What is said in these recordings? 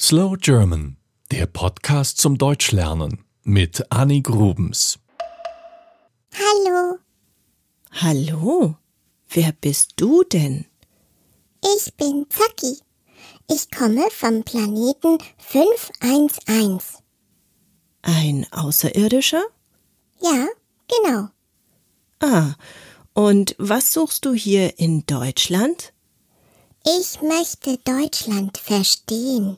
Slow German, der Podcast zum Deutschlernen mit Annie Grubens. Hallo, Hallo, wer bist du denn? ich bin Zaki. Ich komme vom Planeten 511. Ein Außerirdischer? Ja, genau. Ah, und was suchst du hier in Deutschland? Ich möchte Deutschland verstehen.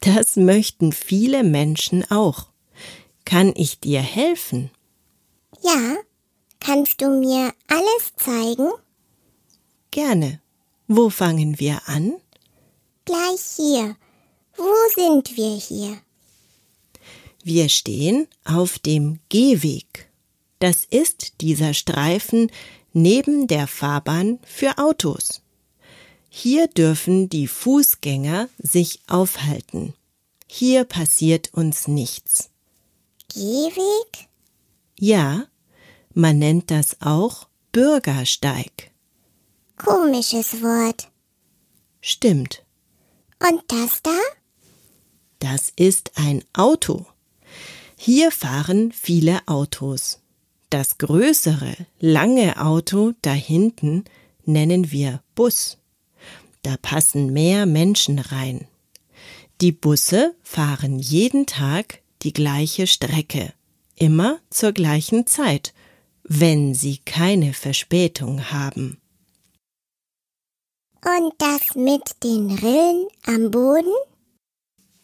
Das möchten viele Menschen auch. Kann ich dir helfen? Ja, kannst du mir alles zeigen? Gerne. Wo fangen wir an? Gleich hier. Wo sind wir hier? Wir stehen auf dem Gehweg. Das ist dieser Streifen neben der Fahrbahn für Autos. Hier dürfen die Fußgänger sich aufhalten. Hier passiert uns nichts. Gehweg? Ja, man nennt das auch Bürgersteig. Komisches Wort. Stimmt, Und das da? das ist ein Auto. Hier fahren viele Autos. Das größere, lange Auto da hinten nennen wir Bus. Da passen mehr Menschen rein. Die Busse fahren jeden Tag die gleiche Strecke, immer zur gleichen Zeit, wenn sie keine Verspätung haben. Und das mit den Rillen am Boden?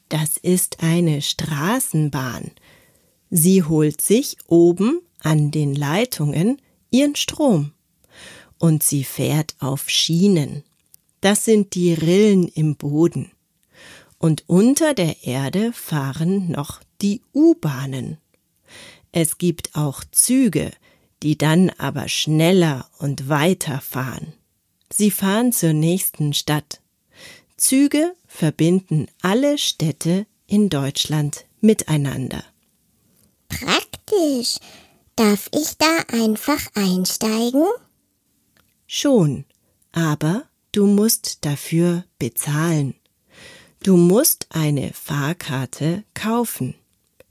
Das ist eine Straßenbahn. Sie holt sich oben an den Leitungen ihren Strom. Und sie fährt auf Schienen. Das sind die Rillen im Boden. Und unter der Erde fahren noch die U-Bahnen. Es gibt auch Züge, die dann aber schneller und weiter fahren. Sie fahren zur nächsten Stadt. Züge verbinden alle Städte in Deutschland miteinander. Praktisch. Darf ich da einfach einsteigen? Schon, aber du musst dafür bezahlen. Du musst eine Fahrkarte kaufen,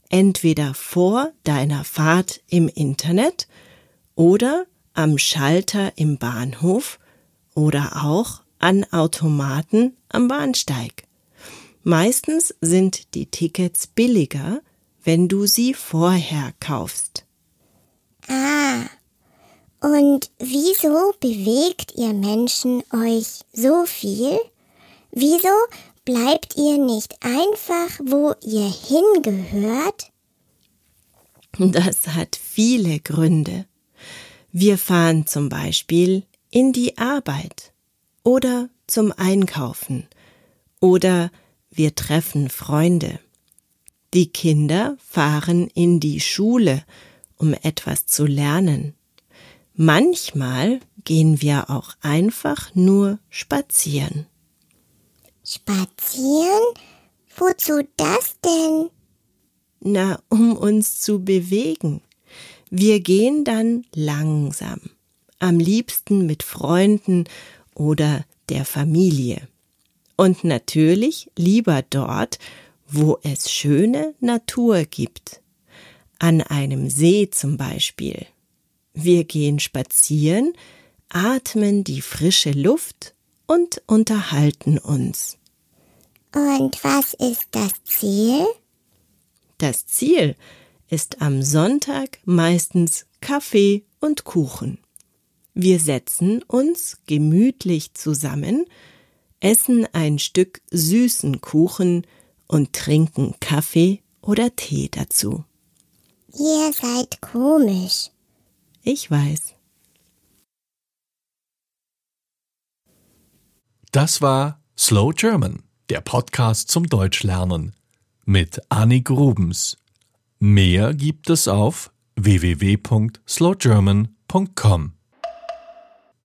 entweder vor deiner Fahrt im Internet oder am Schalter im Bahnhof oder auch an Automaten am Bahnsteig. Meistens sind die Tickets billiger, wenn du sie vorher kaufst. Ah. Und wieso bewegt ihr Menschen euch so viel? Wieso bleibt ihr nicht einfach, wo ihr hingehört? Das hat viele Gründe. Wir fahren zum Beispiel in die Arbeit oder zum Einkaufen oder wir treffen Freunde. Die Kinder fahren in die Schule, um etwas zu lernen. Manchmal gehen wir auch einfach nur spazieren. Spazieren? Wozu das denn? Na, um uns zu bewegen. Wir gehen dann langsam, am liebsten mit Freunden oder der Familie. Und natürlich lieber dort, wo es schöne Natur gibt. An einem See zum Beispiel. Wir gehen spazieren, atmen die frische Luft und unterhalten uns. Und was ist das Ziel? Das Ziel ist am Sonntag meistens Kaffee und Kuchen. Wir setzen uns gemütlich zusammen, essen ein Stück süßen Kuchen und trinken Kaffee oder Tee dazu. Ihr seid komisch. Ich weiß. Das war Slow German, der Podcast zum Deutschlernen mit Annie Grubens. Mehr gibt es auf www.slowgerman.com.